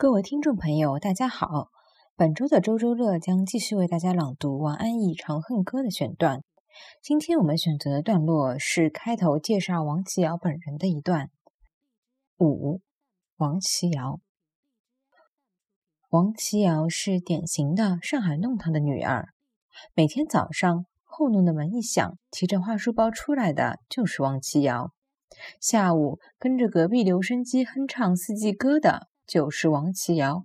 各位听众朋友，大家好！本周的周周乐将继续为大家朗读王安忆《长恨歌》的选段。今天我们选择的段落是开头介绍王琦瑶本人的一段。五，王琦瑶。王琦瑶是典型的上海弄堂的女儿。每天早上，后弄的门一响，提着画书包出来的就是王琦瑶。下午，跟着隔壁留声机哼唱四季歌的就是王琦瑶。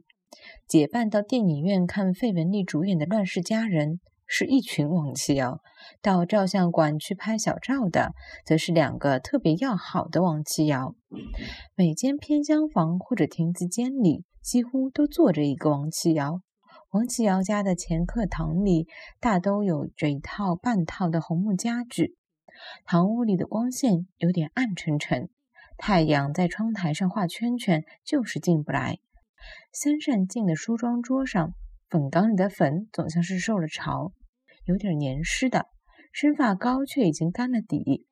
结伴到电影院看费雯丽主演的《乱世佳人》，是一群王琦瑶；到照相馆去拍小照的，则是两个特别要好的王琦瑶。每间偏厢房或者亭子间里，几乎都坐着一个王琦瑶。王琦瑶家的前客堂里，大都有着一套半套的红木家具。堂屋里的光线有点暗沉沉，太阳在窗台上画圈圈，就是进不来。三扇镜的梳妆桌上，粉缸里的粉总像是受了潮，有点黏湿的。生发膏却已经干了底。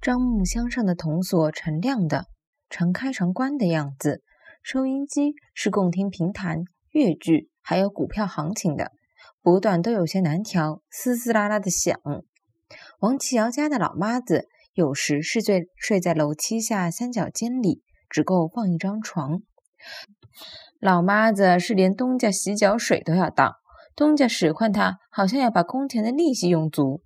樟木箱上的铜锁陈亮的，常开常关的样子。收音机是供听评弹、粤剧还有股票行情的，不断都有些难调，嘶嘶啦啦的响。王琦瑶家的老妈子有时是睡睡在楼梯下三角间里，只够放一张床。老妈子是连东家洗脚水都要倒，东家使唤她，好像要把工钱的利息用足。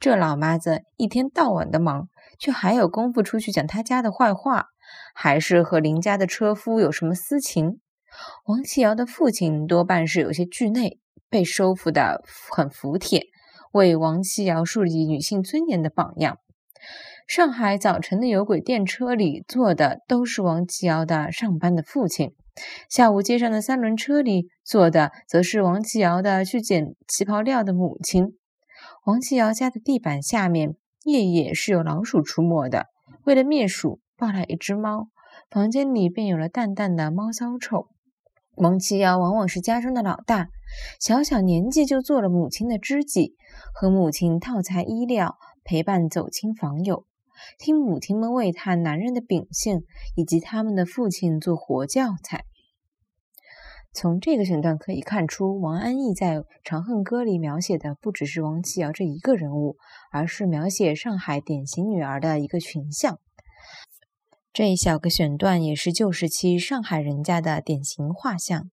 这老妈子一天到晚的忙，却还有功夫出去讲他家的坏话，还是和邻家的车夫有什么私情。王琦瑶的父亲多半是有些惧内，被收服的很服帖。为王琦瑶树立女性尊严的榜样。上海早晨的有轨电车里坐的都是王琦瑶的上班的父亲，下午街上的三轮车里坐的则是王琦瑶的去捡旗袍料的母亲。王琦瑶家的地板下面夜夜是有老鼠出没的，为了灭鼠，抱来一只猫，房间里便有了淡淡的猫骚臭。王琦瑶往往是家中的老大，小小年纪就做了母亲的知己。和母亲套材衣料，陪伴走亲访友，听母亲们喟叹男人的秉性，以及他们的父亲做活教材。从这个选段可以看出，王安忆在《长恨歌》里描写的不只是王琦瑶这一个人物，而是描写上海典型女儿的一个群像。这一小个选段也是旧时期上海人家的典型画像。